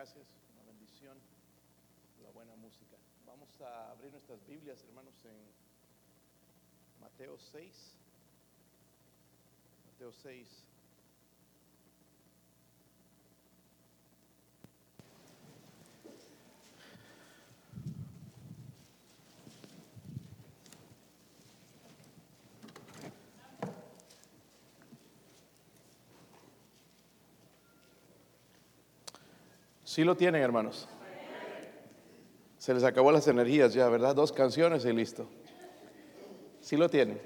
gracias, una bendición, la buena música. Vamos a abrir nuestras Biblias, hermanos, en Mateo 6. Mateo 6. Sí lo tienen, hermanos. Se les acabó las energías ya, ¿verdad? Dos canciones y listo. Sí lo tienen.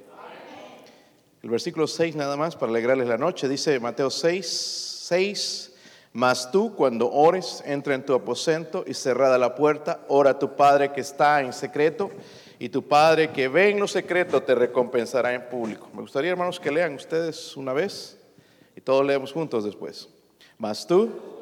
El versículo 6 nada más para alegrarles la noche. Dice Mateo 6, 6. Mas tú cuando ores, entra en tu aposento y cerrada la puerta, ora a tu Padre que está en secreto y tu Padre que ve en lo secreto te recompensará en público. Me gustaría, hermanos, que lean ustedes una vez y todos leemos juntos después. Mas tú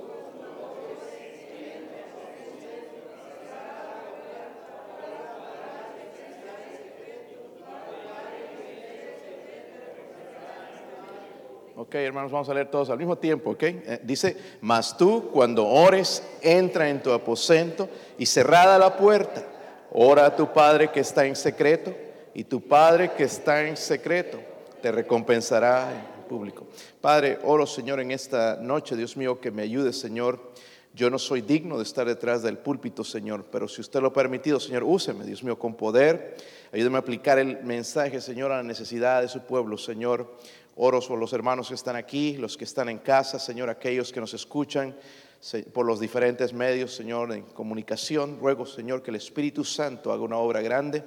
Ok, hermanos, vamos a leer todos al mismo tiempo, ok. Eh, dice, mas tú cuando ores, entra en tu aposento y cerrada la puerta, ora a tu Padre que está en secreto y tu Padre que está en secreto te recompensará en público. Padre, oro Señor en esta noche, Dios mío, que me ayude Señor. Yo no soy digno de estar detrás del púlpito, Señor, pero si usted lo ha permitido, Señor, úseme, Dios mío, con poder. Ayúdeme a aplicar el mensaje, Señor, a la necesidad de su pueblo, Señor. Oro por los hermanos que están aquí, los que están en casa, Señor, aquellos que nos escuchan por los diferentes medios, Señor, en comunicación. Ruego, Señor, que el Espíritu Santo haga una obra grande,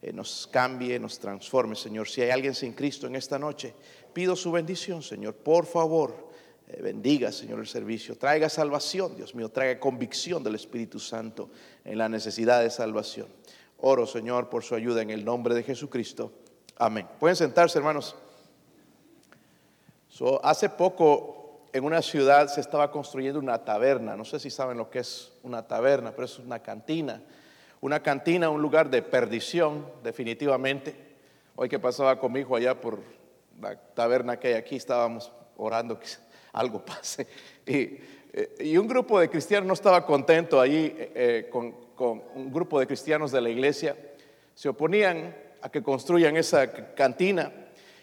eh, nos cambie, nos transforme, Señor. Si hay alguien sin Cristo en esta noche, pido su bendición, Señor. Por favor, bendiga, Señor, el servicio. Traiga salvación, Dios mío. Traiga convicción del Espíritu Santo en la necesidad de salvación. Oro, Señor, por su ayuda en el nombre de Jesucristo. Amén. Pueden sentarse, hermanos hace poco en una ciudad se estaba construyendo una taberna. No sé si saben lo que es una taberna, pero es una cantina. Una cantina, un lugar de perdición, definitivamente. Hoy que pasaba con mi hijo allá por la taberna que hay aquí, estábamos orando algo pase. Y, eh, un grupo de cristianos no estaba contento ahí eh, eh, con, un grupo de cristianos de la iglesia. Se oponían a que construyan esa cantina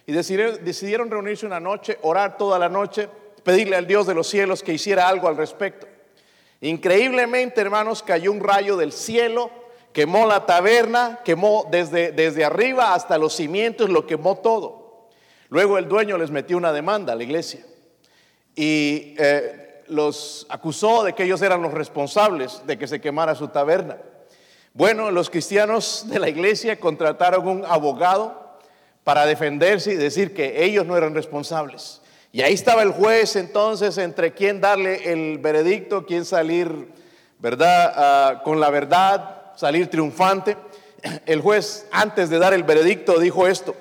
y decidieron, reunirse una noche, orar toda la noche, pedirle al Dios de los cielos que hiciera algo al respecto. Increíblemente, hermanos, cayó un rayo del cielo, quemó la taberna, quemó desde, desde arriba hasta los cimientos, lo quemó todo. Luego el dueño les metió una demanda a la iglesia y eh, los acusó de que ellos eran los responsables de que se quemara su taberna. Bueno, los cristianos de la iglesia contrataron un abogado para defenderse y decir que ellos no eran responsables. Y ahí estaba el juez entonces entre quién darle el veredicto, quién salir, ¿verdad? Ah, con la verdad, salir triunfante. El juez antes de dar el veredicto dijo esto,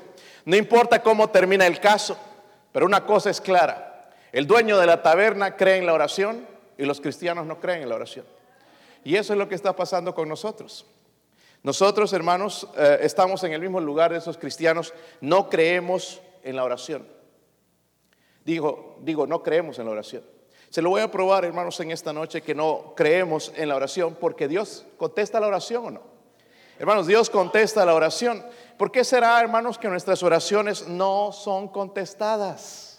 no importa cómo termina el caso, pero una cosa es clara, el dueño de la taberna cree en la oración y los cristianos no creen en la oración. Y eso es lo que está pasando con nosotros. Nosotros, hermanos, eh, estamos en el mismo lugar de esos cristianos, no creemos en la oración. Digo, digo, no creemos en la oración. Se lo voy a probar, hermanos, en esta noche que no creemos en la oración porque Dios contesta la oración o no. Hermanos, Dios contesta la oración. ¿Por qué será, hermanos, que nuestras oraciones no son contestadas?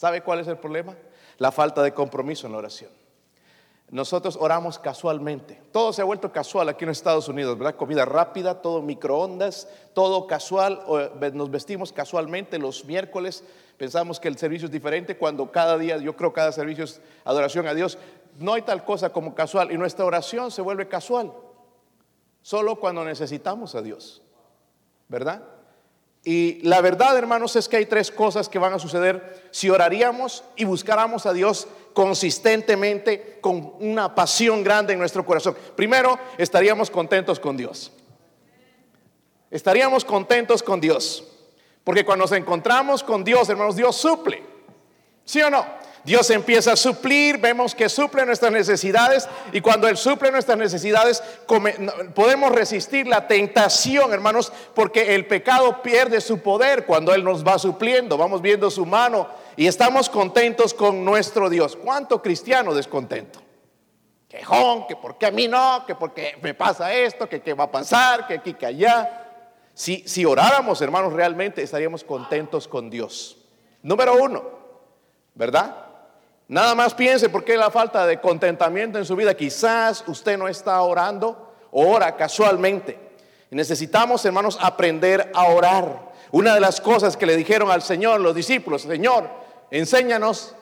¿Sabe cuál es el problema? La falta de compromiso en la oración. Nosotros oramos casualmente. Todo se ha vuelto casual aquí en Estados Unidos, ¿verdad? Comida rápida, todo microondas, todo casual. Nos vestimos casualmente los miércoles. Pensamos que el servicio es diferente cuando cada día, yo creo cada servicio es adoración a Dios. No hay tal cosa como casual y nuestra oración se vuelve casual. Solo cuando necesitamos a Dios, ¿verdad? Y la verdad, hermanos, es que hay tres cosas que van a suceder si oraríamos y buscáramos a Dios consistentemente con una pasión grande en nuestro corazón. Primero, estaríamos contentos con Dios. Estaríamos contentos con Dios. Porque cuando nos encontramos con Dios, hermanos, Dios suple. ¿Sí o no? Dios empieza a suplir, vemos que suple nuestras necesidades y cuando Él suple nuestras necesidades podemos resistir la tentación, hermanos, porque el pecado pierde su poder cuando Él nos va supliendo, vamos viendo su mano y estamos contentos con nuestro Dios. ¿Cuánto cristiano descontento? quejón, que por qué a mí no, que por qué me pasa esto, que qué va a pasar, que aquí, que allá. Si, si oráramos, hermanos, realmente estaríamos contentos con Dios. Número uno, ¿verdad? Nada más piense por qué la falta de contentamiento en su vida. Quizás usted no está orando, ora casualmente. Necesitamos, hermanos, aprender a orar. Una de las cosas que le dijeron al Señor los discípulos, Señor, enséñanos,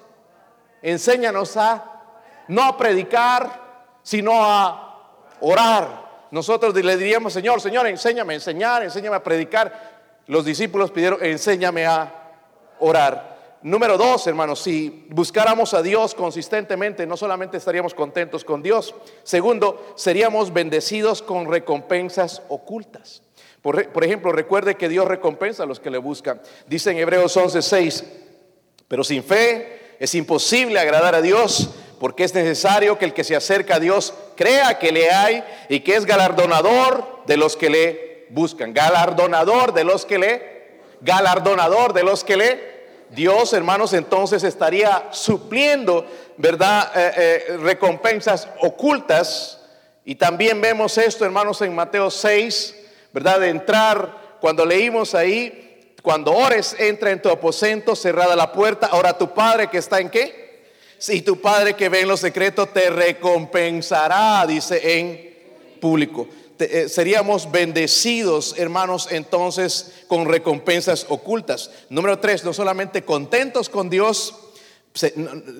enséñanos a no a predicar, sino a orar. Nosotros le diríamos, Señor, Señor, enséñame a enseñar, enséñame a predicar. Los discípulos pidieron, enséñame a orar. Número dos, hermanos, si buscáramos a Dios consistentemente, no solamente estaríamos contentos con Dios, segundo, seríamos bendecidos con recompensas ocultas. Por, ejemplo, recuerde que Dios recompensa a los que le buscan. Dice en Hebreos 11:6, pero sin fe es imposible agradar a Dios, porque es necesario que el que se acerca a Dios crea que le hay y que es galardonador de los que le buscan. Galardonador de los que le, galardonador de los que le. Dios, hermanos, entonces estaría supliendo, ¿verdad? Eh, eh, recompensas ocultas. Y también vemos esto, hermanos, en Mateo 6, ¿verdad? De entrar, cuando leímos ahí, cuando ores, entra en tu aposento, cerrada la puerta. Ahora tu Padre que está en qué? Si tu Padre que ve en lo secreto te recompensará, dice en público. Eh, seríamos bendecidos, hermanos, entonces con recompensas ocultas. Número tres, no solamente contentos con Dios,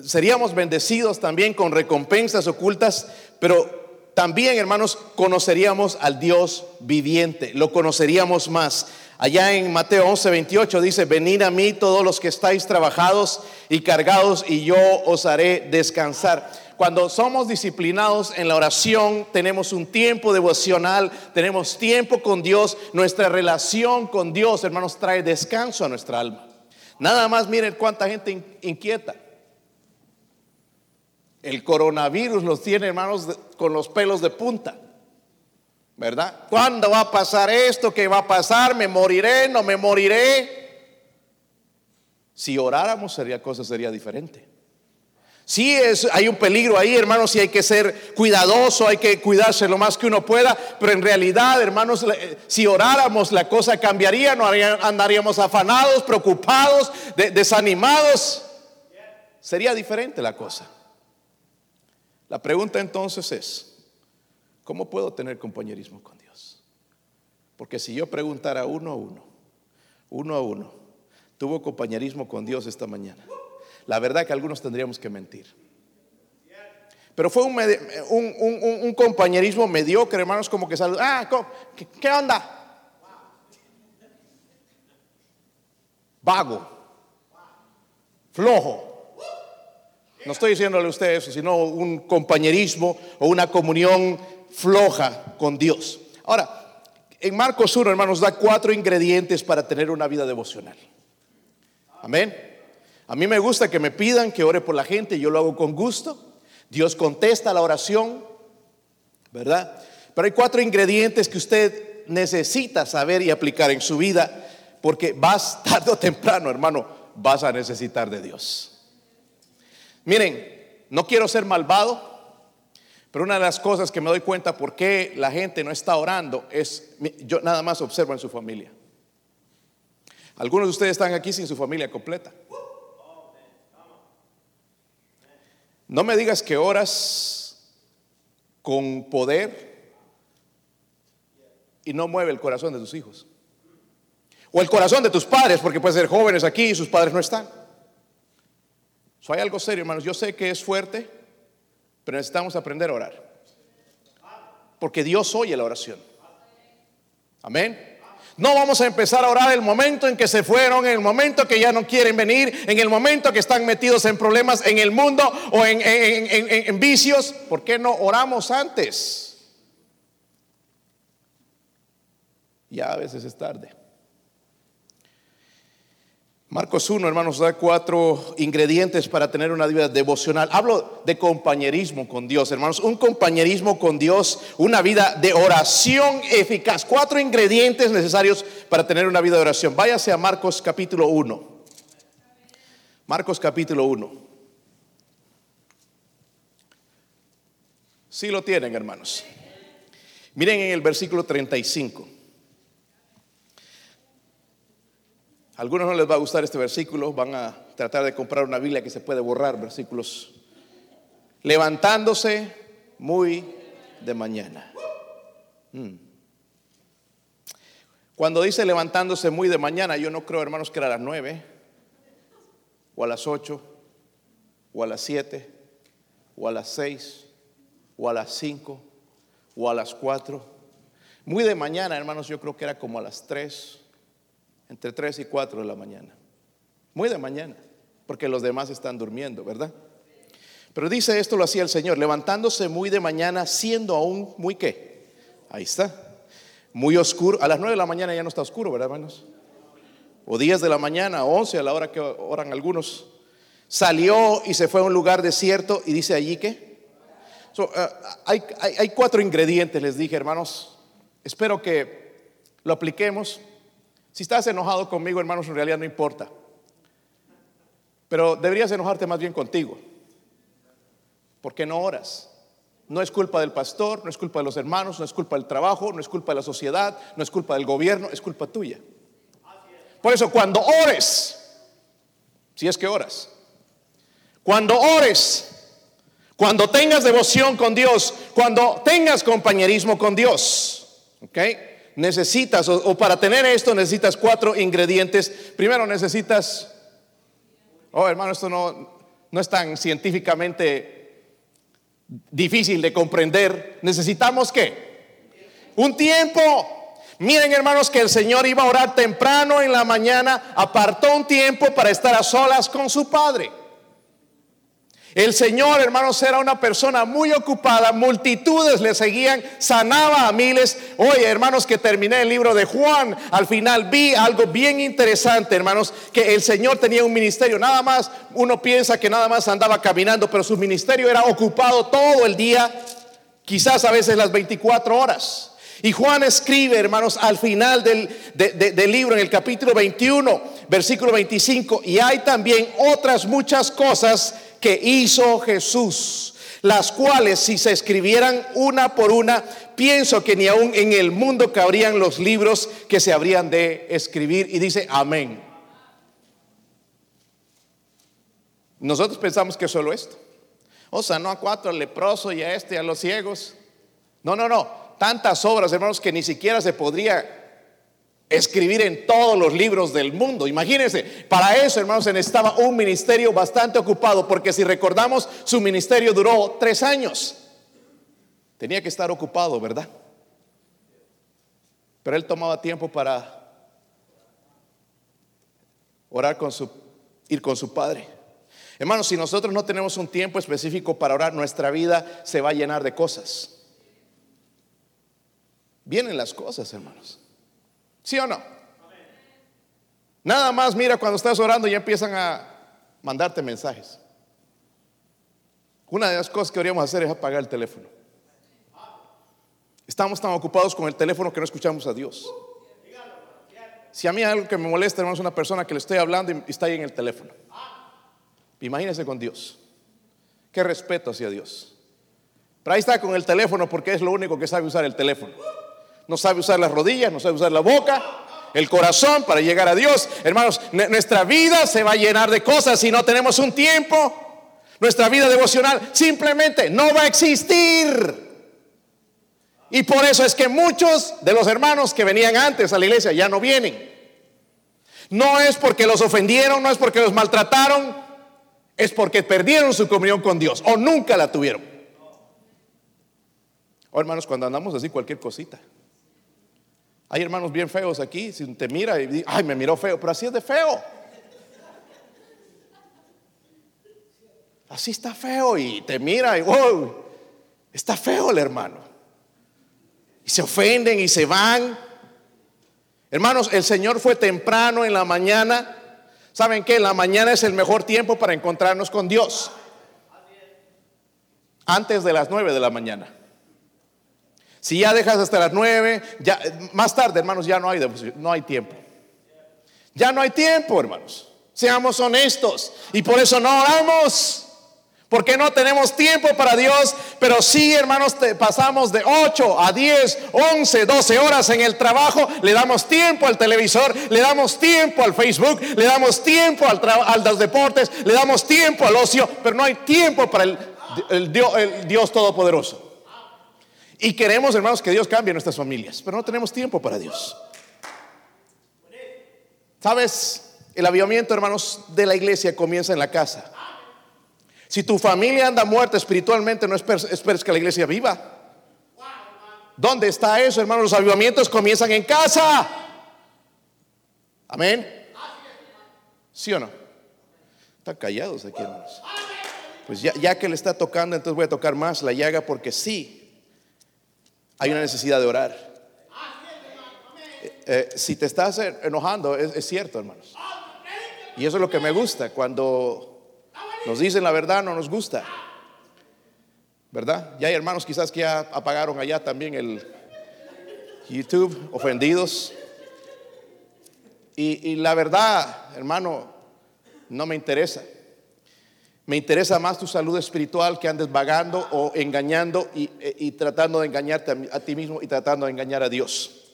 seríamos bendecidos también con recompensas ocultas, pero también, hermanos, conoceríamos al Dios viviente, lo conoceríamos más. Allá en Mateo 11, 28 dice, venid a mí todos los que estáis trabajados y cargados y yo os haré descansar. Cuando somos disciplinados en la oración, tenemos un tiempo devocional, tenemos tiempo con Dios, nuestra relación con Dios, hermanos, trae descanso a nuestra alma. Nada más miren cuánta gente inquieta. El coronavirus los tiene, hermanos, con los pelos de punta. ¿verdad? ¿Cuándo va a pasar esto? ¿Qué va a pasar? ¿Me moriré? ¿No me moriré? Si oráramos, sería cosa sería diferente. Sí, es, hay un peligro ahí, hermanos, y hay que ser cuidadoso, hay que cuidarse lo más que uno pueda, pero en realidad, hermanos, si oráramos, la cosa cambiaría, no andaríamos afanados, preocupados, desanimados. Sería diferente la cosa. La pregunta entonces es, ¿Cómo puedo tener compañerismo con Dios? Porque si yo preguntara uno a uno, uno a uno, tuvo compañerismo con Dios esta mañana, la verdad que algunos tendríamos que mentir. Pero fue un, compañerismo mediocre, hermanos, como que salud. Ah, ¿qué, onda? Vago, flojo. No estoy diciéndole a usted eso, sino un compañerismo o una comunión floja con Dios. Ahora, en Marcos 1, hermanos, da cuatro ingredientes para tener una vida devocional. Amén. A mí me gusta que me pidan que ore por la gente, yo lo hago con gusto. Dios contesta la oración, ¿verdad? Pero hay cuatro ingredientes que usted necesita saber y aplicar en su vida, porque vas tarde o temprano, hermano, vas a necesitar de Dios. Miren, no quiero ser malvado, pero una de las cosas que me doy cuenta por qué la gente no está orando es, yo nada más observo en su familia. Algunos de ustedes están aquí sin su familia completa. No me digas que oras con poder y no mueve el corazón de tus hijos. O el corazón de tus padres, porque pueden ser jóvenes aquí y sus padres no están. So, hay algo serio, hermanos. Yo sé que es fuerte, pero necesitamos aprender a orar. Porque Dios oye la oración. Amén. No vamos a empezar a orar el momento en que se fueron, en el momento que ya no quieren venir, en el momento que están metidos en problemas en el mundo o en, en vicios. ¿Por qué no oramos antes? Ya a veces es tarde. Marcos 1, hermanos, da cuatro ingredientes para tener una vida devocional. Hablo de compañerismo con Dios, hermanos. Un compañerismo con Dios, una vida de oración eficaz. Cuatro ingredientes necesarios para tener una vida de oración. Váyase a Marcos capítulo 1. Marcos capítulo 1. Sí lo tienen, hermanos. Miren en el versículo 35. Algunos no les va a gustar este versículo, van a tratar de comprar una Biblia que se puede borrar versículos. Levantándose muy de mañana. Mm. Cuando dice levantándose muy de mañana, yo no creo, hermanos, que era a las nueve, o a las ocho, o a las siete, o a las seis, o a las cinco, o a las cuatro. Muy de mañana, hermanos, yo creo que era como a las tres, entre tres y cuatro de la mañana. Muy de mañana, porque los demás están durmiendo, ¿verdad? Pero dice esto lo hacía el Señor, levantándose muy de mañana, siendo aún muy qué. Ahí está muy oscuro. A las 9 de la mañana ya no está oscuro, ¿verdad, hermanos? O 10 de la mañana, 11 a la hora que oran algunos. Salió y se fue a un lugar desierto y dice allí que. Eh, hay cuatro ingredientes, les dije, hermanos. Espero que lo apliquemos. Si estás enojado conmigo, hermanos, en realidad no importa. Pero deberías enojarte más bien contigo. Porque no oras. No es culpa del pastor, no es culpa de los hermanos, no es culpa del trabajo, no es culpa de la sociedad, no es culpa del gobierno, es culpa tuya. Por eso cuando ores, si es que oras, cuando ores, cuando tengas devoción con Dios, cuando tengas compañerismo con Dios, ¿ok? Necesitas, o, para tener esto necesitas cuatro ingredientes. Primero necesitas, oh hermano, esto no, no es tan científicamente difícil de comprender, necesitamos qué? Un tiempo. Miren hermanos que el Señor iba a orar temprano en la mañana, apartó un tiempo para estar a solas con su Padre. El Señor, hermanos, era una persona muy ocupada, multitudes le seguían, sanaba a miles. Oye, hermanos, que terminé el libro de Juan, al final vi algo bien interesante, hermanos, que el Señor tenía un ministerio, nada más, uno piensa que nada más andaba caminando, pero su ministerio era ocupado todo el día, quizás a veces las 24 horas. Y Juan escribe, hermanos, al final del, del, libro, en el capítulo 21, versículo 25, y hay también otras muchas cosas que hizo Jesús, las cuales si se escribieran una por una, pienso que ni aún en el mundo cabrían los libros que se habrían de escribir. Y dice, amén. Nosotros pensamos que solo esto. O sea, no a cuatro, al leproso y a este, a los ciegos. No, no, no. Tantas obras, hermanos, que ni siquiera se podría escribir en todos los libros del mundo. Imagínense, para eso, hermanos, se necesitaba un ministerio bastante ocupado, porque si recordamos, su ministerio duró tres años. Tenía que estar ocupado, ¿verdad? Pero él tomaba tiempo para orar con su, ir con su padre. Hermanos, si nosotros no tenemos un tiempo específico para orar, nuestra vida se va a llenar de cosas. Vienen las cosas, hermanos. ¿Sí o no? Nada más mira cuando estás orando y empiezan a mandarte mensajes. Una de las cosas que deberíamos hacer es apagar el teléfono. Estamos tan ocupados con el teléfono que no escuchamos a Dios. Si a mí hay algo que me molesta, hermano, es una persona que le estoy hablando y está ahí en el teléfono. Imagínese con Dios. Qué respeto hacia Dios. Pero ahí está con el teléfono porque es lo único que sabe usar el teléfono no sabe usar las rodillas, no sabe usar la boca, el corazón para llegar a Dios. Hermanos, nuestra vida se va a llenar de cosas si no tenemos un tiempo. Nuestra vida devocional simplemente no va a existir. Y por eso es que muchos de los hermanos que venían antes a la iglesia ya no vienen. No es porque los ofendieron, no es porque los maltrataron, es porque perdieron su comunión con Dios o nunca la tuvieron. Oh, hermanos, cuando andamos así cualquier cosita. Hay hermanos bien feos aquí, si te mira y dice, ay, me miró feo, pero así es de feo. Así está feo y te mira y wow, está feo el hermano. Y se ofenden y se van. Hermanos, el Señor fue temprano en la mañana. ¿Saben qué? La mañana es el mejor tiempo para encontrarnos con Dios. Antes de las nueve de la mañana. Si ya dejas hasta las nueve, ya, más tarde, hermanos, ya no hay, no hay tiempo. Ya no hay tiempo, hermanos. Seamos honestos. Y por eso no oramos. Porque no tenemos tiempo para Dios, pero sí, hermanos, pasamos de 8 a 10, 11, 12 horas en el trabajo, le damos tiempo al televisor, le damos tiempo al Facebook, le damos tiempo al, a los deportes, le damos tiempo al ocio, pero no hay tiempo para el, Dios, el Dios Todopoderoso. Y queremos, hermanos, que Dios cambie nuestras familias, pero no tenemos tiempo para Dios. ¿Sabes? El avivamiento, hermanos, de la iglesia comienza en la casa. Si tu familia anda muerta espiritualmente, no esperes, que la iglesia viva. ¿Dónde está eso, hermanos? Los avivamientos comienzan en casa. Amén. ¿Sí o no? Están callados aquí, hermanos. Pues ya, ya, que le está tocando, entonces voy a tocar más la llaga porque sí, hay una necesidad de orar. Eh, eh, si te estás enojando, es, es cierto, hermanos. Y eso es lo que me gusta, cuando nos dicen la verdad, no nos gusta. ¿Verdad? Ya hay hermanos quizás que ya apagaron allá también el YouTube, ofendidos. Y, la verdad, hermano, no me interesa. Me interesa más tu salud espiritual que andes vagando o engañando y, y tratando de engañarte a, a, ti mismo y tratando de engañar a Dios.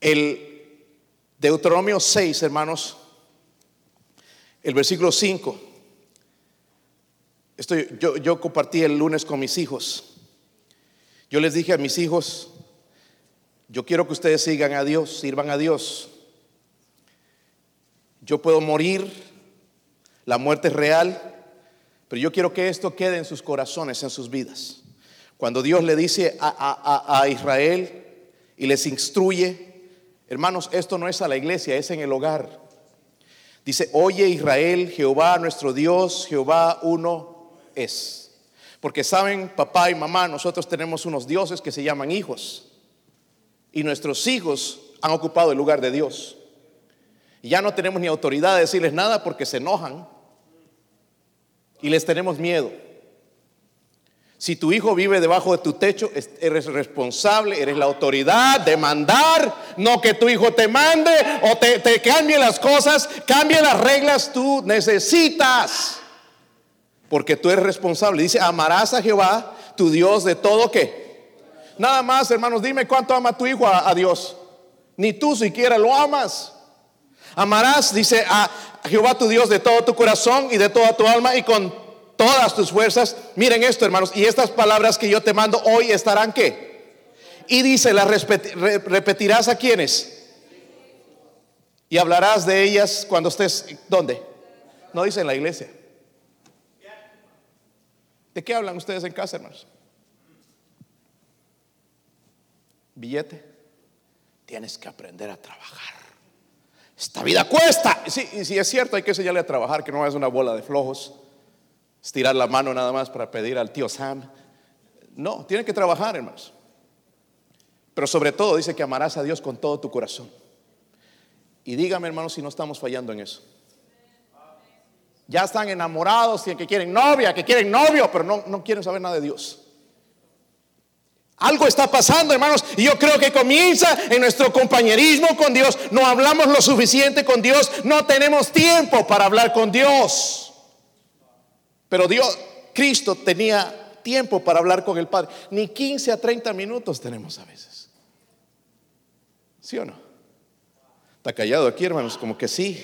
El Deuteronomio 6, hermanos, el versículo 5. Estoy, yo, yo compartí el lunes con mis hijos. Yo les dije a mis hijos, yo quiero que ustedes sigan a Dios, sirvan a Dios. Yo puedo morir, la muerte es real, pero yo quiero que esto quede en sus corazones, en sus vidas. Cuando Dios le dice a, a Israel y les instruye, hermanos, esto no es a la iglesia, es en el hogar. Dice, oye Israel, Jehová nuestro Dios, Jehová uno es. Porque saben, papá y mamá, nosotros tenemos unos dioses que se llaman hijos. Y nuestros hijos han ocupado el lugar de Dios. Y ya no tenemos ni autoridad de decirles nada porque se enojan. Y les tenemos miedo. Si tu hijo vive debajo de tu techo, eres responsable, eres la autoridad de mandar, no que tu hijo te mande o te, cambie las cosas, cambie las reglas, tú necesitas. Porque tú eres responsable. Dice, amarás a Jehová, tu Dios, de todo que. Nada más, hermanos, dime cuánto ama tu hijo a, a Dios. Ni tú siquiera lo amas. Amarás, dice, a Jehová tu Dios de todo tu corazón y de toda tu alma y con todas tus fuerzas. Miren esto, hermanos, y estas palabras que yo te mando hoy estarán qué? Y dice, las repetirás a quienes. Y hablarás de ellas cuando estés, ¿dónde? No dice en la iglesia. ¿De qué hablan ustedes en casa, hermanos? Billete. Tienes que aprender a trabajar. Esta vida cuesta. Y si es cierto, hay que enseñarle a trabajar, que no es una bola de flojos estirar la mano nada más para pedir al tío Sam. No, tiene que trabajar, hermanos. Pero sobre todo dice que amarás a Dios con todo tu corazón. Y dígame, hermanos, si no estamos fallando en eso. Ya están enamorados que quieren novia, que quieren novio, pero no, no quieren saber nada de Dios. Algo está pasando, hermanos, y yo creo que comienza en nuestro compañerismo con Dios. No hablamos lo suficiente con Dios, no tenemos tiempo para hablar con Dios. Pero Dios, Cristo tenía tiempo para hablar con el Padre. Ni 15 a 30 minutos tenemos a veces. ¿Sí o no? Está callado aquí, hermanos, como que sí.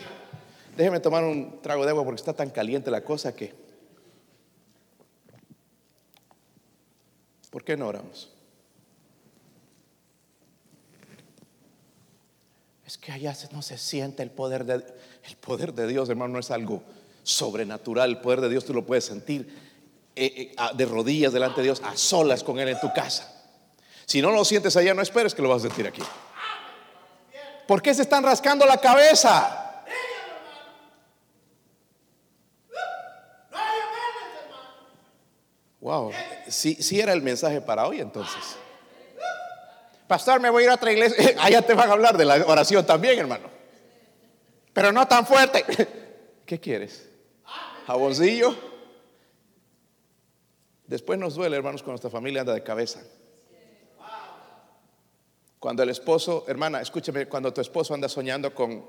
Déjeme tomar un trago de agua porque está tan caliente la cosa que... ¿Por qué no oramos? Es que allá no se siente el poder de el poder de Dios, hermano, no es algo sobrenatural, el poder de Dios tú lo puedes sentir eh, eh, de rodillas delante de Dios, a solas con Él en tu casa. Si no lo sientes allá, no esperes que lo vas a sentir aquí. ¿Por qué se están rascando la cabeza? Wow, si sí, era el mensaje para hoy entonces. Pastor, me voy a ir a otra iglesia. Allá te van a hablar de la oración también, hermano. Pero no tan fuerte. ¿Qué quieres? jaboncillo. Después nos duele, hermanos, cuando nuestra familia anda de cabeza. Cuando el esposo, hermana, escúcheme, cuando tu esposo anda soñando con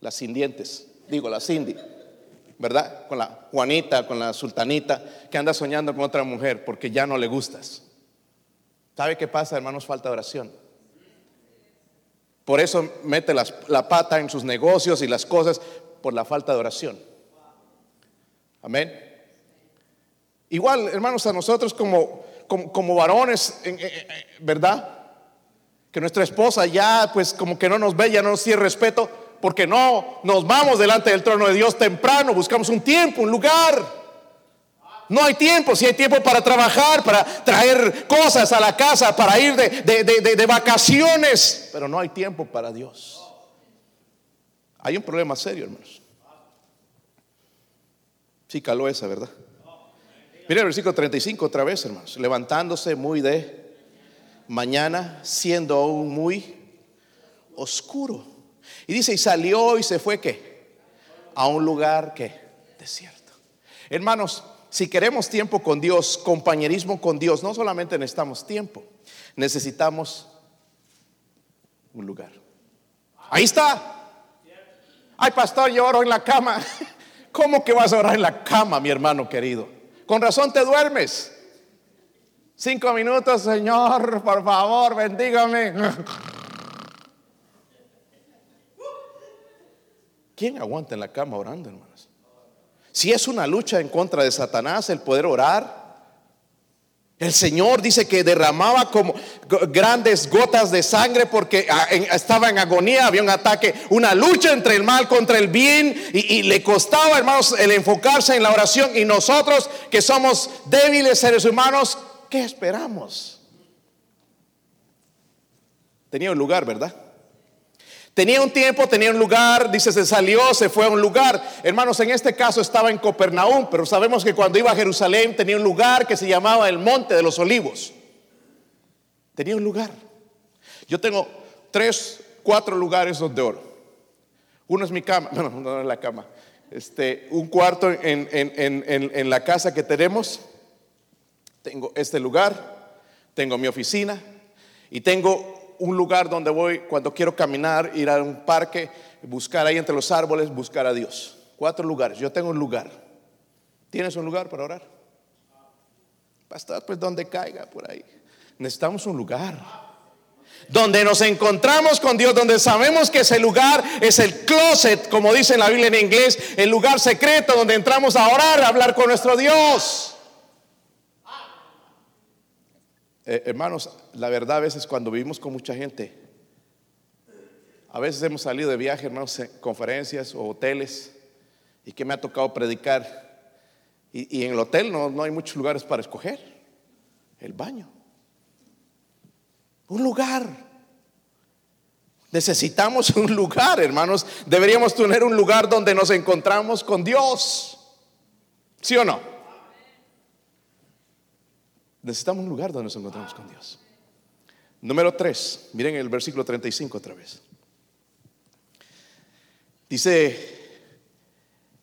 las sin dientes, digo, la Cindy, ¿verdad? Con la Juanita, con la Sultanita, que anda soñando con otra mujer porque ya no le gustas. ¿Sabe qué pasa, hermanos? Falta oración. Por eso mete la pata en sus negocios y las cosas por la falta de oración. Amén. Igual, hermanos, a nosotros como, como, varones, ¿verdad? Que nuestra esposa ya, pues como que no nos ve, ya no nos tiene respeto, porque no nos vamos delante del trono de Dios temprano, buscamos un tiempo, un lugar. No hay tiempo, si hay tiempo para trabajar, para traer cosas a la casa, para ir de, vacaciones, pero no hay tiempo para Dios. Hay un problema serio, hermanos. Sí, caló esa, ¿verdad? Mira el versículo 35 otra vez, hermanos. Levantándose muy de mañana, siendo aún muy oscuro. Y dice, y salió y se fue qué? A un lugar que desierto. Hermanos, si queremos tiempo con Dios, compañerismo con Dios, no solamente necesitamos tiempo, necesitamos un lugar. Ahí está. Ay, pastor, yo oro en la cama. ¿Cómo que vas a orar en la cama, mi hermano querido? Con razón te duermes. Cinco minutos, Señor, por favor, bendígame. ¿Quién aguanta en la cama orando, hermanos? Si es una lucha en contra de Satanás el poder orar, el Señor dice que derramaba como grandes gotas de sangre porque ah, estaba en agonía, había un ataque, una lucha entre el mal contra el bien y, y, le costaba, hermanos, el enfocarse en la oración. Y nosotros que somos débiles seres humanos, ¿qué esperamos? Tenía un lugar, ¿verdad? Tenía un tiempo, tenía un lugar, dice, se salió, se fue a un lugar. Hermanos, en este caso estaba en Copernaum, pero sabemos que cuando iba a Jerusalén tenía un lugar que se llamaba el Monte de los Olivos. Tenía un lugar. Yo tengo tres, cuatro lugares donde oro. Uno es mi cama, no, no es la cama. Este, un cuarto en, en la casa que tenemos. Tengo este lugar, tengo mi oficina y tengo un lugar donde voy cuando quiero caminar, ir a un parque, buscar ahí entre los árboles, buscar a Dios. Cuatro lugares. Yo tengo un lugar. ¿Tienes un lugar para orar? Pastor, pues donde caiga por ahí. Necesitamos un lugar. Donde nos encontramos con Dios, donde sabemos que ese lugar es el closet, como dice la Biblia en inglés, el lugar secreto donde entramos a orar, a hablar con nuestro Dios. Eh, hermanos, la verdad a veces cuando vivimos con mucha gente, a veces hemos salido de viaje, hermanos, en conferencias o hoteles, y que me ha tocado predicar. Y, en el hotel no, no hay muchos lugares para escoger. El baño. Un lugar. Necesitamos un lugar, hermanos. Deberíamos tener un lugar donde nos encontramos con Dios. ¿Sí o no? Necesitamos un lugar donde nos encontramos con Dios. Número 3, miren el versículo 35 otra vez. Dice,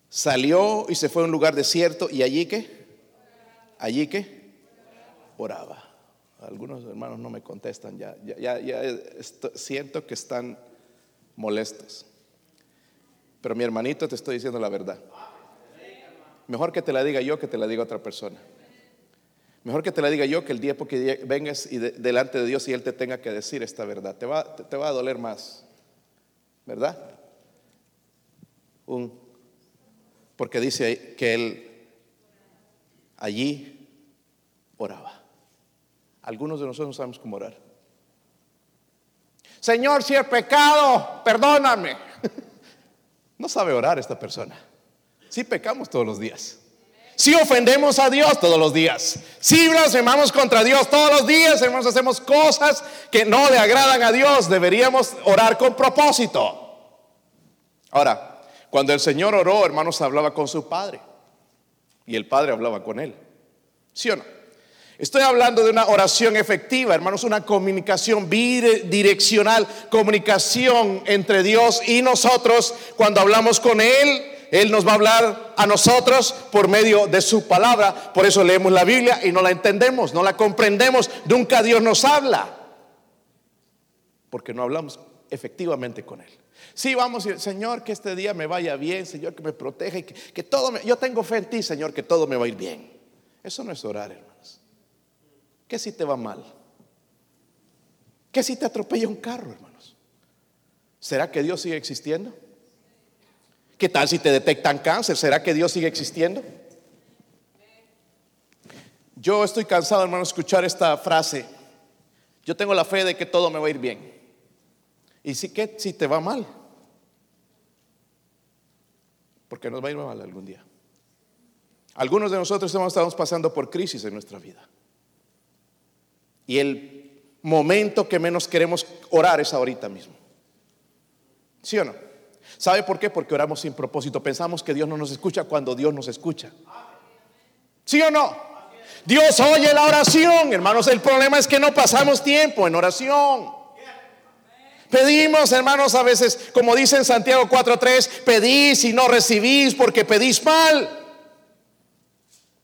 salió y se fue a un lugar desierto y allí que, allí que, oraba. Algunos hermanos no me contestan ya, ya, ya, siento que están molestos. Pero mi hermanito te estoy diciendo la verdad. Mejor que te la diga yo que te la diga otra persona. Mejor que te la diga yo que el día porque vengas y delante de Dios y Él te tenga que decir esta verdad. Te va, te, va a doler más, ¿verdad? Un, porque dice que Él allí oraba. Algunos de nosotros no sabemos cómo orar. Señor, si he pecado, perdóname. No sabe orar esta persona. Sí pecamos todos los días. Si ofendemos a Dios todos los días, si blasfemamos contra Dios todos los días, hermanos, hacemos cosas que no le agradan a Dios, deberíamos orar con propósito. Ahora, cuando el Señor oró, hermanos, hablaba con su Padre y el Padre hablaba con él. ¿Sí o no? Estoy hablando de una oración efectiva, hermanos, una comunicación bidireccional, comunicación entre Dios y nosotros cuando hablamos con Él él nos va a hablar a nosotros por medio de su palabra. Por eso leemos la Biblia y no la entendemos, no la comprendemos. Nunca Dios nos habla. Porque no hablamos efectivamente con Él. Sí, vamos, Señor, que este día me vaya bien, Señor, que me proteja y que, todo me, yo tengo fe en ti, Señor, que todo me va a ir bien. Eso no es orar, hermanos. ¿Qué si te va mal? ¿Qué si te atropella un carro, hermanos? ¿Será que Dios sigue existiendo? ¿Qué tal si te detectan cáncer? ¿Será que Dios sigue existiendo? Yo estoy cansado, hermano, de escuchar esta frase. Yo tengo la fe de que todo me va a ir bien. ¿Y si, qué, si te va mal? Porque nos va a ir mal algún día. Algunos de nosotros estamos pasando por crisis en nuestra vida. Y el momento que menos queremos orar es ahorita mismo. ¿Sí o no? ¿Sabe por qué? Porque oramos sin propósito. Pensamos que Dios no nos escucha cuando Dios nos escucha. ¿Sí o no? Dios oye la oración, hermanos. El problema es que no pasamos tiempo en oración. Pedimos, hermanos, a veces, como dice en Santiago 4:3, pedís y no recibís porque pedís mal.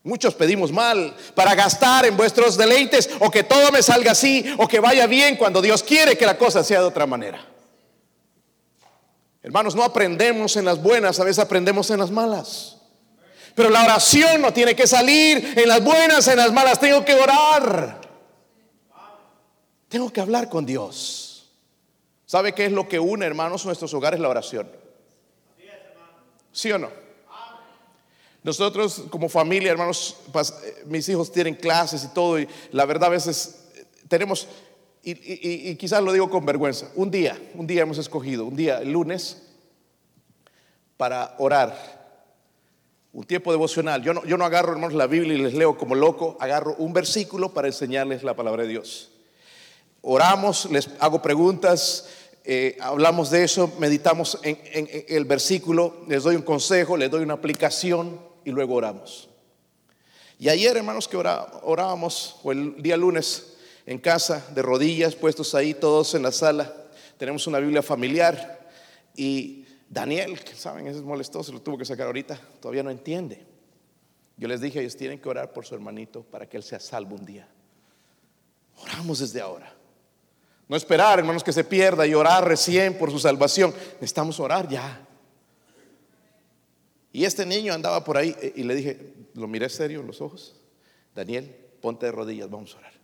Muchos pedimos mal para gastar en vuestros deleites o que todo me salga así o que vaya bien cuando Dios quiere que la cosa sea de otra manera. Hermanos, no aprendemos en las buenas, a veces aprendemos en las malas. Pero la oración no tiene que salir en las buenas, en las malas. Tengo que orar. Tengo que hablar con Dios. ¿Sabe qué es lo que une, hermanos, nuestros hogares? La oración. ¿Sí o no? Nosotros como familia, hermanos, eh, mis hijos tienen clases y todo, y la verdad a veces eh, tenemos, y, quizás lo digo con vergüenza, un día, un día hemos escogido, un día, el lunes, para orar un tiempo devocional. Yo no, yo no agarro, hermanos, la Biblia y les leo como loco, agarro un versículo para enseñarles la palabra de Dios. Oramos, les hago preguntas, eh, hablamos de eso, meditamos en, el versículo, les doy un consejo, les doy una aplicación y luego oramos. Y ayer, hermanos, que orábamos, o el día lunes, en casa, de rodillas, puestos ahí todos en la sala, tenemos una Biblia familiar y Daniel, que saben, ese es molestoso, lo tuvo que sacar ahorita, todavía no entiende. Yo les dije, ellos tienen que orar por su hermanito para que él sea salvo un día. Oramos desde ahora. No esperar, hermanos, que se pierda y orar recién por su salvación. Necesitamos orar ya. Y este niño andaba por ahí y le dije, lo miré serio en los ojos. Daniel, ponte de rodillas, vamos a orar.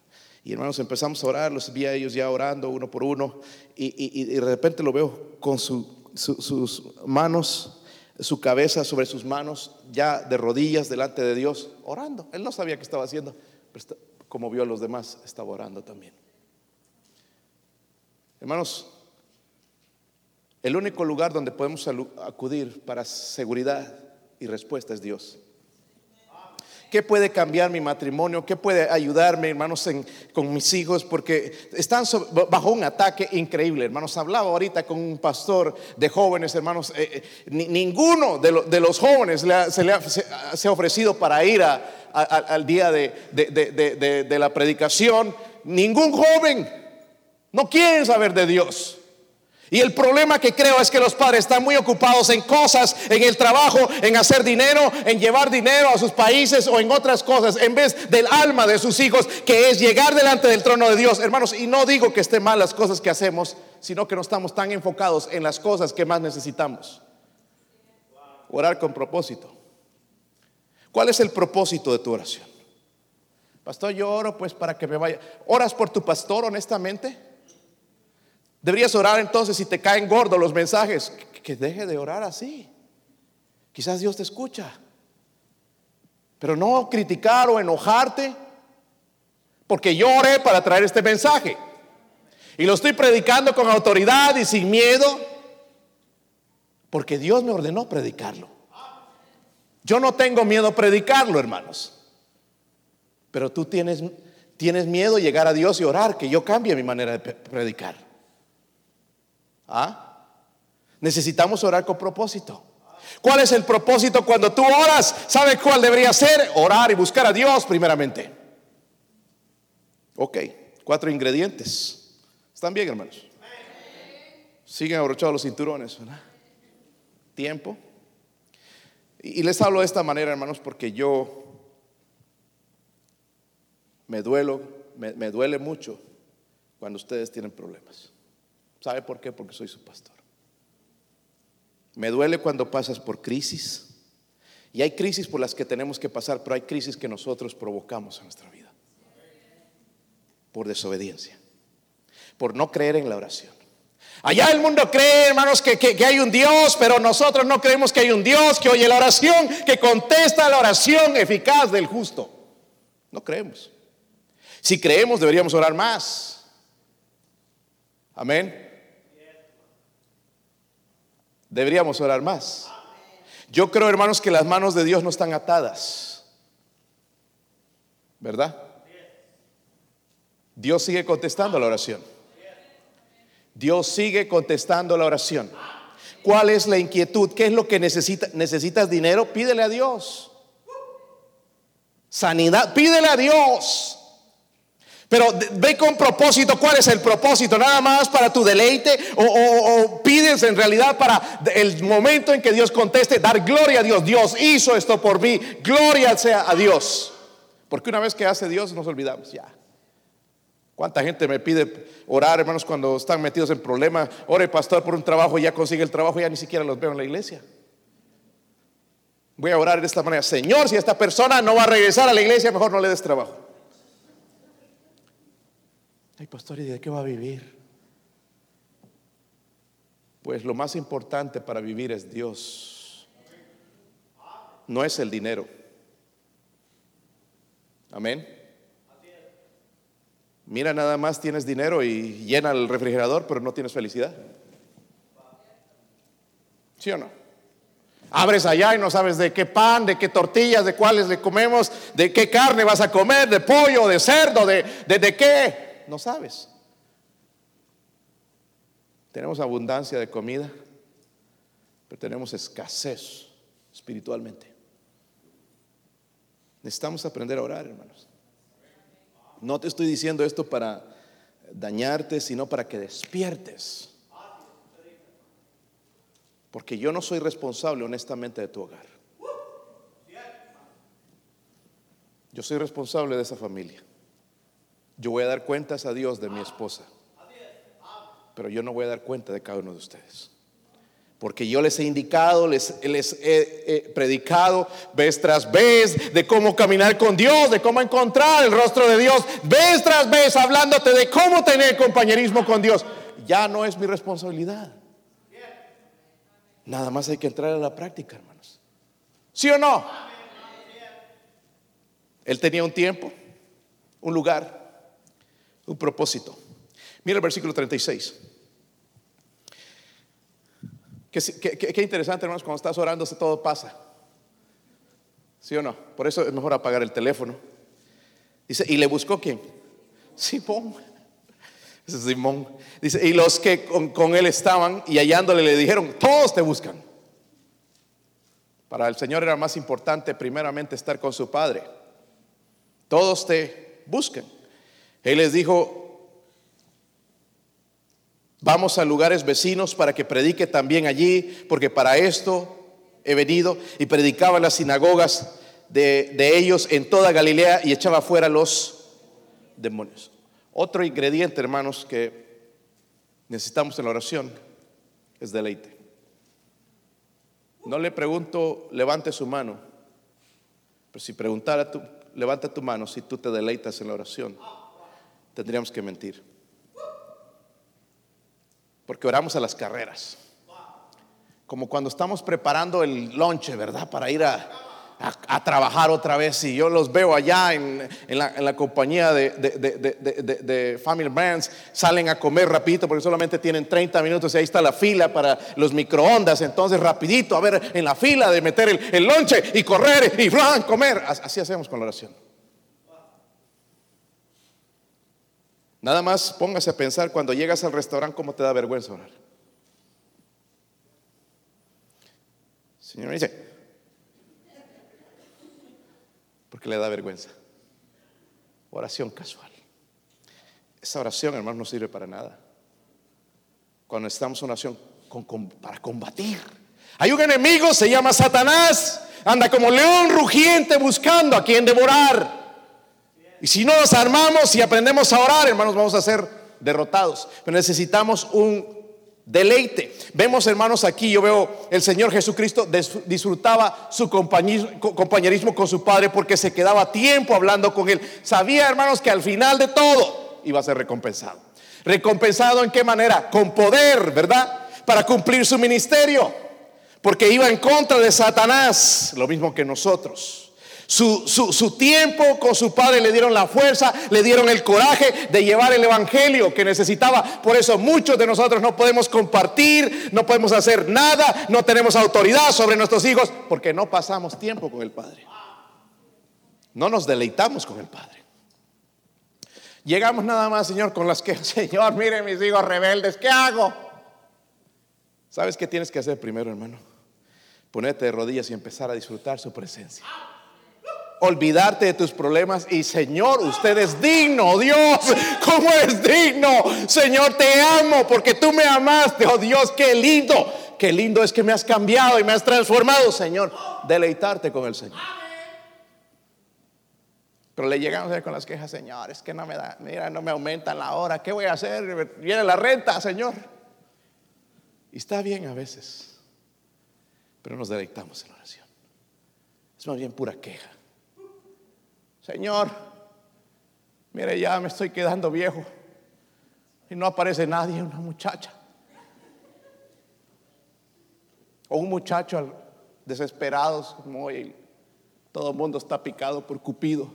Y hermanos, empezamos a orar, los vi a ellos ya orando uno por uno. Y, de repente lo veo con su sus manos, su cabeza sobre sus manos, ya de rodillas delante de Dios, orando. Él no sabía qué estaba haciendo, pero como vio a los demás, estaba orando también. Hermanos, el único lugar donde podemos acudir para seguridad y respuesta es Dios. ¿Qué puede cambiar mi matrimonio? ¿Qué puede ayudarme, hermanos, con mis hijos? Porque están bajo un ataque increíble, hermanos. Hablaba ahorita con un pastor de jóvenes, hermanos. Eh, eh, ninguno de, los jóvenes se, le ha, ofrecido para ir al día de la predicación. Ningún joven. No quieren saber de Dios. Y el problema que creo es que los padres están muy ocupados en cosas, en el trabajo, en hacer dinero, en llevar dinero a sus países o en otras cosas, en vez del alma de sus hijos, que es llegar delante del trono de Dios. Hermanos, y no digo que estén mal las cosas que hacemos, sino que no estamos tan enfocados en las cosas que más necesitamos. Orar con propósito. ¿Cuál es el propósito de tu oración? Pastor, yo oro pues para que me vaya. ¿Oras por tu pastor honestamente? Deberías orar entonces si te caen gordos los mensajes, que deje de orar así. Quizás Dios te escucha. Pero no criticar o enojarte, porque yo oré para traer este mensaje. Y lo estoy predicando con autoridad y sin miedo, porque Dios me ordenó predicarlo. Yo no tengo miedo a predicarlo, hermanos. Pero tú tienes, tienes miedo llegar a Dios y orar, que yo cambie mi manera de predicar. ¿Ah? Necesitamos orar con propósito. ¿Cuál es el propósito cuando tú oras? ¿Sabes cuál debería ser? Orar y buscar a Dios primeramente. Ok, cuatro ingredientes. ¿Están bien, hermanos? Siguen abrochados los cinturones, Tiempo. Y les hablo de esta manera, hermanos, porque yo me duelo, me duele mucho cuando ustedes tienen problemas. ¿Sabe por qué? Porque soy su pastor. Me duele cuando pasas por crisis. Y hay crisis por las que tenemos que pasar, pero hay crisis que nosotros provocamos en nuestra vida. Por desobediencia. Por no creer en la oración. Allá el mundo cree, hermanos, que, que, hay un Dios, pero nosotros no creemos que hay un Dios que oye la oración, que contesta la oración eficaz del justo. No creemos. Si creemos, deberíamos orar más. Amén. Deberíamos orar más. Yo creo, hermanos, que las manos de Dios no están atadas. ¿Verdad? Dios sigue contestando la oración. Dios sigue contestando la oración. ¿Cuál es la inquietud? ¿Qué es lo que necesitas? ¿Necesitas dinero? Pídele a Dios. Sanidad, pídele a Dios. Pero ve con propósito, ¿cuál es el propósito? Nada más para tu deleite o, pides en realidad para el momento en que Dios conteste, dar gloria a Dios. Dios hizo esto por mí, gloria sea a Dios. Porque una vez que hace Dios nos olvidamos ya. ¿Cuánta gente me pide orar, hermanos, cuando están metidos en problemas? Ore, pastor, por un trabajo, ya consigue el trabajo, ya ni siquiera los veo en la iglesia. Voy a orar de esta manera, Señor, si esta persona no va a regresar a la iglesia, mejor no le des trabajo. Ay, pastor, ¿y de qué va a vivir? Pues lo más importante para vivir es Dios. No es el dinero. Amén. Mira, nada más tienes dinero y llena el refrigerador, pero no tienes felicidad. ¿Sí o no? Abres allá y no sabes de qué pan, de qué tortillas, de cuáles le comemos, de qué carne vas a comer, de pollo, de cerdo, de, de, de qué no sabes. Tenemos abundancia de comida, pero tenemos escasez espiritualmente. Necesitamos aprender a orar, hermanos. No te estoy diciendo esto para dañarte, sino para que despiertes. Porque yo no soy responsable honestamente de tu hogar. Yo soy responsable de esa familia. Yo voy a dar cuentas a Dios de mi esposa. Pero yo no voy a dar cuenta de cada uno de ustedes. Porque yo les he indicado, les, les he, predicado vez tras vez de cómo caminar con Dios, de cómo encontrar el rostro de Dios, vez tras vez hablándote de cómo tener compañerismo con Dios. Ya no es mi responsabilidad. Nada más hay que entrar a la práctica, hermanos. ¿Sí o no? Él tenía un tiempo, un lugar, un propósito. Mira el versículo 36. Qué, interesante, hermanos, cuando estás orando, todo pasa. ¿Sí o no? Por eso es mejor apagar el teléfono. Dice, ¿y le buscó quién? Simón. Ese Simón. Dice, y los que con, con, él estaban y hallándole le dijeron, todos te buscan. Para el Señor era más importante primeramente estar con su Padre. Todos te buscan. Él les dijo, vamos a lugares vecinos para que predique también allí, porque para esto he venido y predicaba en las sinagogas de, ellos en toda Galilea y echaba fuera los demonios. Otro ingrediente, hermanos, que necesitamos en la oración es deleite. No le pregunto, levante su mano, pero si preguntara tú, levanta tu mano si tú te deleitas en la oración tendríamos que mentir. Porque oramos a las carreras. Como cuando estamos preparando el lonche, ¿verdad? Para ir a, trabajar otra vez. Y yo los veo allá en, la, compañía de, de, Family Brands, salen a comer rapidito porque solamente tienen 30 minutos y ahí está la fila para los microondas. Entonces, rapidito, a ver, en la fila de meter el, el lonche y correr y flan, comer. Así hacemos con la oración. Nada más póngase a pensar cuando llegas al restaurante cómo te da vergüenza orar. Señor me dice, porque le da vergüenza. Oración casual. Esa oración, hermano, no sirve para nada. Cuando estamos en oración para combatir. Hay un enemigo, se llama Satanás. Anda como león rugiente buscando a quien devorar. Y si no nos armamos y aprendemos a orar, hermanos, vamos a ser derrotados. Pero necesitamos un Deleite. Vemos, hermanos, aquí yo veo el Señor Jesucristo disfrutaba su compañerismo con su Padre porque se quedaba tiempo hablando con Él. Sabía, hermanos, que al final de todo iba a ser recompensado. ¿Recompensado en qué manera? Con poder, ¿verdad? Para cumplir su ministerio. Porque iba en contra de Satanás, lo mismo que nosotros. Su, tiempo con su padre le dieron la fuerza, le dieron el coraje de llevar el evangelio que necesitaba. Por eso muchos de nosotros no podemos compartir, no podemos hacer nada, no tenemos autoridad sobre nuestros hijos porque no pasamos tiempo con el Padre. No nos deleitamos con el Padre. Llegamos nada más, Señor, con las que, Señor, mire mis hijos rebeldes, ¿qué hago? ¿Sabes qué tienes que hacer primero, hermano? Ponerte de rodillas y empezar a disfrutar su presencia olvidarte de tus problemas y Señor, usted es digno, Dios, ¿cómo es digno? Señor, te amo porque tú me amaste, oh Dios, qué lindo, qué lindo es que me has cambiado y me has transformado, Señor, deleitarte con el Señor. Pero le llegamos con las quejas, Señor, es que no me da, mira, no me aumentan la hora, ¿qué voy a hacer? Viene la renta, Señor. Y está bien a veces, pero nos deleitamos en oración. Es más bien pura queja. Señor, mire, ya me estoy quedando viejo y no aparece nadie, una muchacha. O un muchacho desesperado, como hoy todo el mundo está picado por Cupido.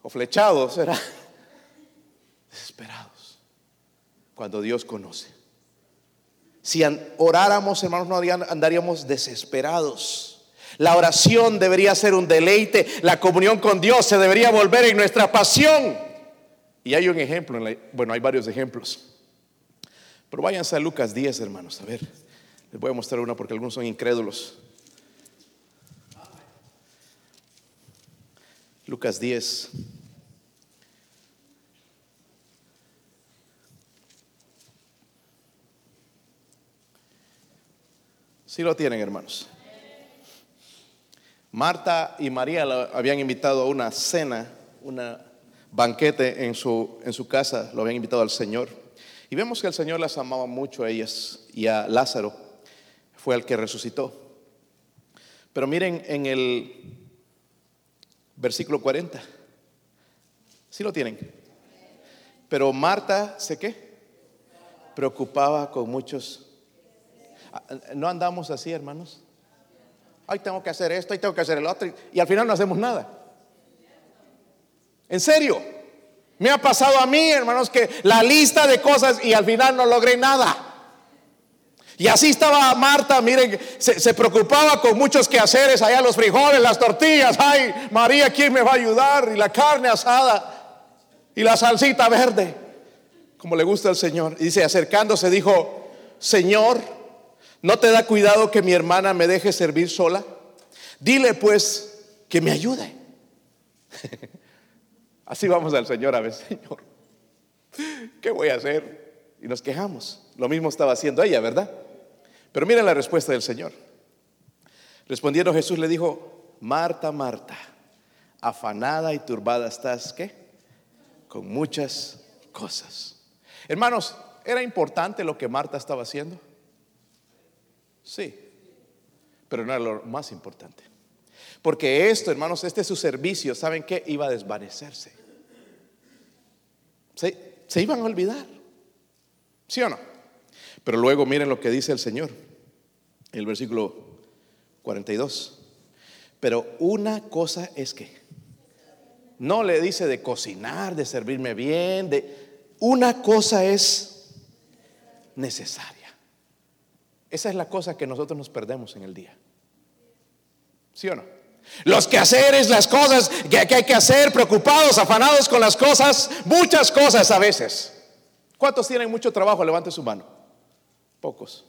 O flechados, será. Desesperados. Cuando Dios conoce. Si oráramos, hermanos, no andaríamos desesperados. La oración debería ser un deleite. La comunión con Dios se debería volver en nuestra pasión. Y hay un ejemplo, bueno, hay varios ejemplos. Pero váyanse a Lucas 10, hermanos, a ver. Les voy a mostrar una porque algunos son incrédulos. Lucas 10. Si lo tienen, hermanos. Marta y María lo habían invitado a una cena, una banquete en su, en su casa, lo habían invitado al Señor. Y vemos que el Señor las amaba mucho a ellas y a Lázaro fue el que resucitó. Pero miren en el versículo 40. ¿Sí lo tienen? Pero Marta, ¿sé qué? Preocupaba con muchos. Ah, ¿No andamos así, hermanos? Ay, tengo que hacer esto, y tengo que hacer el otro, y, al final no hacemos nada. En serio, me ha pasado a mí, hermanos, que la lista de cosas y al final no logré nada. Y así estaba Marta, miren, se, preocupaba con muchos quehaceres, allá los frijoles, las tortillas, ay, María, ¿quién me va a ayudar? Y la carne asada y la salsita verde, como le gusta al Señor. Y dice, acercándose, dijo, Señor, ¿No te da cuidado que mi hermana me deje servir sola? Dile pues que me ayude. Así vamos al Señor a veces, Señor. ¿Qué voy a hacer? Y nos quejamos. Lo mismo estaba haciendo ella, ¿verdad? Pero miren la respuesta del Señor. Respondiendo Jesús le dijo, Marta, Marta, afanada y turbada estás, ¿qué? Con muchas cosas. Hermanos, ¿era importante lo que Marta estaba haciendo? Sí, pero no era lo más importante. Porque esto, hermanos, este es su servicio, ¿saben qué? Iba a desvanecerse. Se, iban a olvidar. ¿Sí o no? Pero luego miren lo que dice el Señor, el versículo 42. Pero una cosa es que no le dice de cocinar, de servirme bien, de una cosa es necesaria. Esa es la cosa que nosotros nos perdemos en el día. ¿Sí o no? Los quehaceres, las cosas que, hay que hacer, preocupados, afanados con las cosas, muchas cosas a veces. ¿Cuántos tienen mucho trabajo? Levante su mano. Pocos.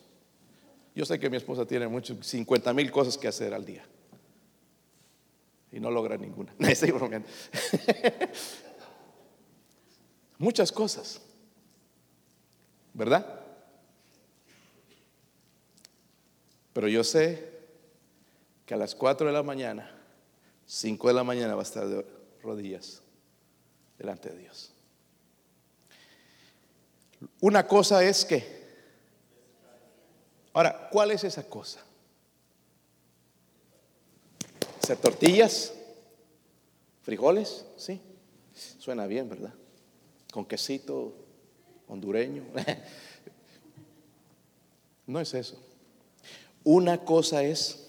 Yo sé que mi esposa tiene mucho, 50 mil cosas que hacer al día. Y no logra ninguna. Muchas cosas. ¿Verdad? Pero yo sé que a las 4 de la mañana, 5 de la mañana va a estar de rodillas delante de Dios. Una cosa es que Ahora, ¿cuál es esa cosa? ¿Hacer tortillas? ¿Frijoles? Sí. Suena bien, ¿verdad? Con quesito hondureño. No es eso. Una cosa es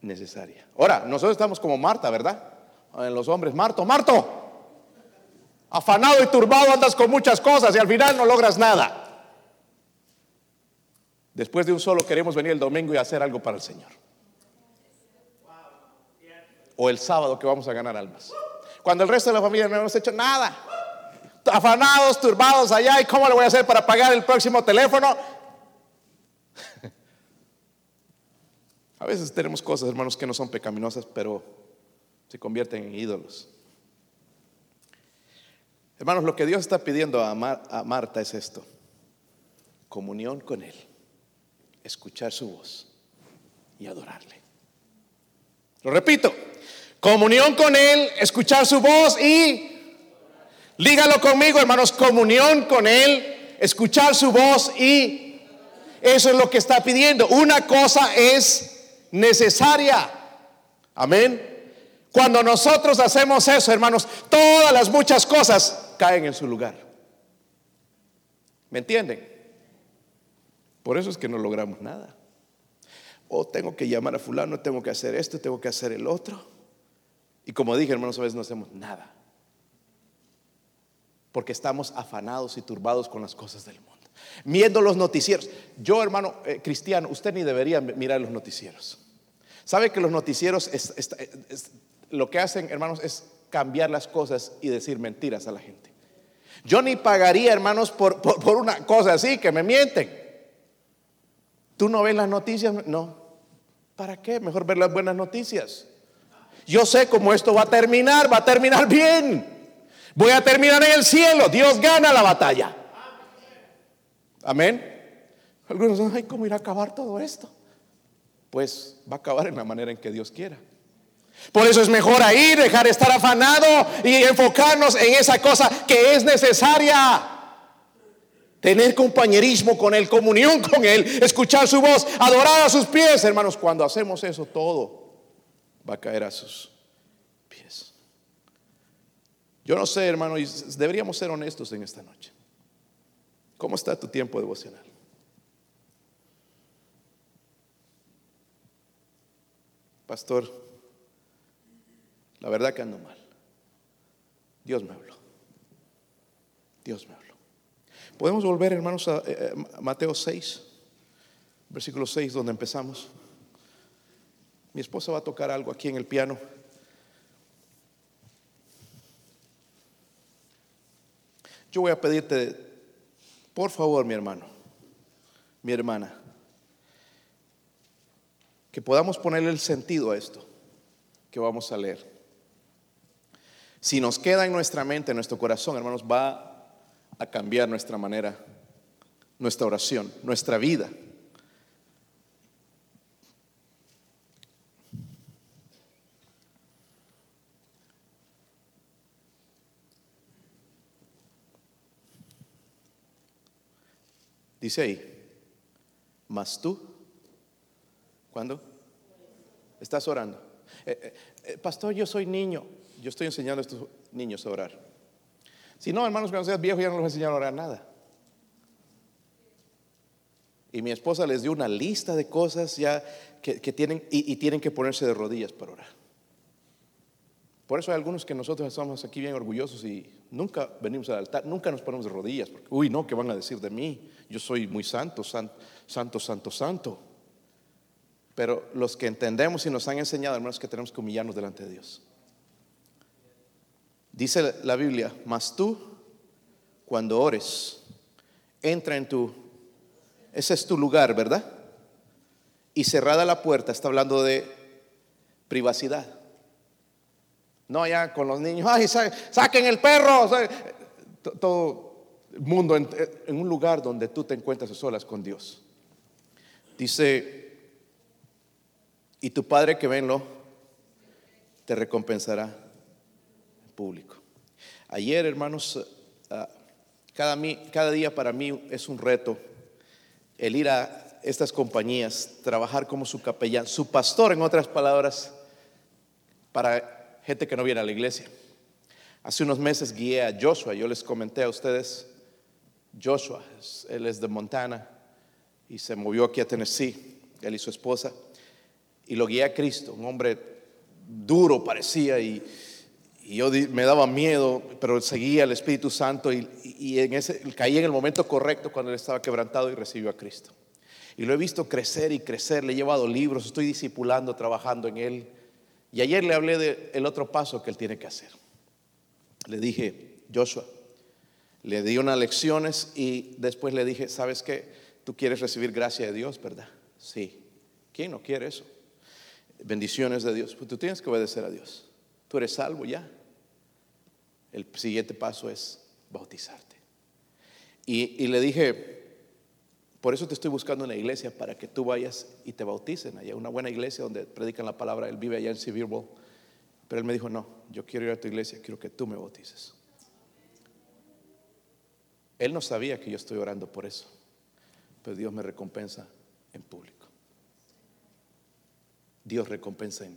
necesaria. Ahora, nosotros estamos como Marta, ¿verdad? En los hombres, Marto, Marto, afanado y turbado andas con muchas cosas y al final no logras nada. Después de un solo queremos venir el domingo y hacer algo para el Señor. O el sábado que vamos a ganar almas. Cuando el resto de la familia no hemos hecho nada afanados, turbados allá, ¿y cómo le voy a hacer para pagar el próximo teléfono? A veces tenemos cosas, hermanos, que no son pecaminosas, pero se convierten en ídolos. Hermanos, lo que Dios está pidiendo a, Marta es esto, comunión con Él, escuchar su voz y adorarle. Lo repito, comunión con Él, escuchar su voz y Lígalo conmigo, hermanos, comunión con Él, escuchar su voz y eso es lo que está pidiendo. Una cosa es necesaria. Amén. Cuando nosotros hacemos eso, hermanos, todas las muchas cosas caen en su lugar. ¿Me entienden? Por eso es que no logramos nada. O tengo que llamar a fulano, tengo que hacer esto, tengo que hacer el otro. Y como dije, hermanos, a veces no hacemos nada porque estamos afanados y turbados con las cosas del mundo. Viendo los noticieros. Yo, hermano eh, cristiano, usted ni debería mirar los noticieros. ¿Sabe que los noticieros lo que hacen, hermanos, es cambiar las cosas y decir mentiras a la gente? Yo ni pagaría, hermanos, por, por una cosa así, que me mienten. ¿Tú no ves las noticias? No. ¿Para qué? Mejor ver las buenas noticias. Yo sé cómo esto va a terminar, va a terminar bien. Voy a terminar en el cielo. Dios gana la batalla. Amén. Algunos dicen, ay, ¿cómo irá a acabar todo esto? Pues va a acabar en la manera en que Dios quiera. Por eso es mejor ahí dejar estar afanado y enfocarnos en esa cosa que es necesaria. Tener compañerismo con Él, comunión con Él, escuchar su voz, adorar a sus pies, hermanos. Cuando hacemos eso, todo va a caer a sus yo no sé, hermano, y deberíamos ser honestos en esta noche. ¿Cómo está tu tiempo devocional? Pastor, la verdad que ando mal. Dios me habló. Dios me habló. Podemos volver, hermanos, a, eh, eh, Mateo 6, versículo 6, donde empezamos. Mi esposa va a tocar algo aquí en el piano. Yo voy a pedirte, por favor, mi hermano, mi hermana, que podamos ponerle el sentido a esto que vamos a leer. Si nos queda en nuestra mente, en nuestro corazón, hermanos, va a cambiar nuestra manera, nuestra oración, nuestra vida. Dice ahí, mas tú, ¿cuándo? Estás orando. Eh, eh, eh, pastor, yo soy niño. Yo estoy enseñando a estos niños a orar. Si no, hermanos, cuando seas viejo ya no les enseñar a orar nada. Y mi esposa les dio una lista de cosas ya que, tienen y, tienen que ponerse de rodillas para orar. Por eso hay algunos que nosotros estamos aquí bien orgullosos y nunca venimos al altar, nunca nos ponemos de rodillas, porque, uy, no, ¿qué van a decir de mí? yo soy muy santo, santo, santo, santo, santo. Pero los que entendemos y nos han enseñado, hermanos, que tenemos que humillarnos delante de Dios. Dice la Biblia, mas tú, cuando ores, entra en tu, ese es tu lugar, ¿verdad? Y cerrada la puerta, está hablando de privacidad. No allá con los niños, ay, saquen el perro, todo mundo en, un lugar donde tú te encuentras a solas con Dios. Dice, y tu Padre que venlo te recompensará en público. Ayer, hermanos, ah, cada día para mí es un reto el ir a estas compañías, trabajar como su capellán, su pastor, en otras palabras, para gente que no viene a la iglesia. Hace unos meses guié a Joshua, yo les comenté a ustedes, Joshua, él es de Montana y se movió aquí a Tennessee, él y su esposa, y lo guié a Cristo, un hombre duro parecía y, yo me daba miedo, pero seguía el Espíritu Santo y, en ese, caí en el momento correcto cuando él estaba quebrantado y recibió a Cristo. Y lo he visto crecer y crecer, le he llevado libros, estoy discipulando, trabajando en él. Y ayer le hablé del otro paso que él tiene que hacer. Le dije, Joshua, le di unas lecciones y después le dije, ¿sabes qué? Tú quieres recibir gracia de Dios, ¿verdad? Sí. ¿Quién no quiere eso? Bendiciones de Dios. Pues tú tienes que obedecer a Dios. Tú eres salvo ya. El siguiente paso es bautizarte. Y, y le dije, por eso te estoy buscando una iglesia para que tú vayas y te bauticen allá, una buena iglesia donde predican la palabra. Él vive allá en Sevierville. Pero él me dijo, no, yo quiero ir a tu iglesia, quiero que tú me bautices. Él no sabía que yo estoy orando por eso, pero Dios me recompensa en público. Dios recompensa en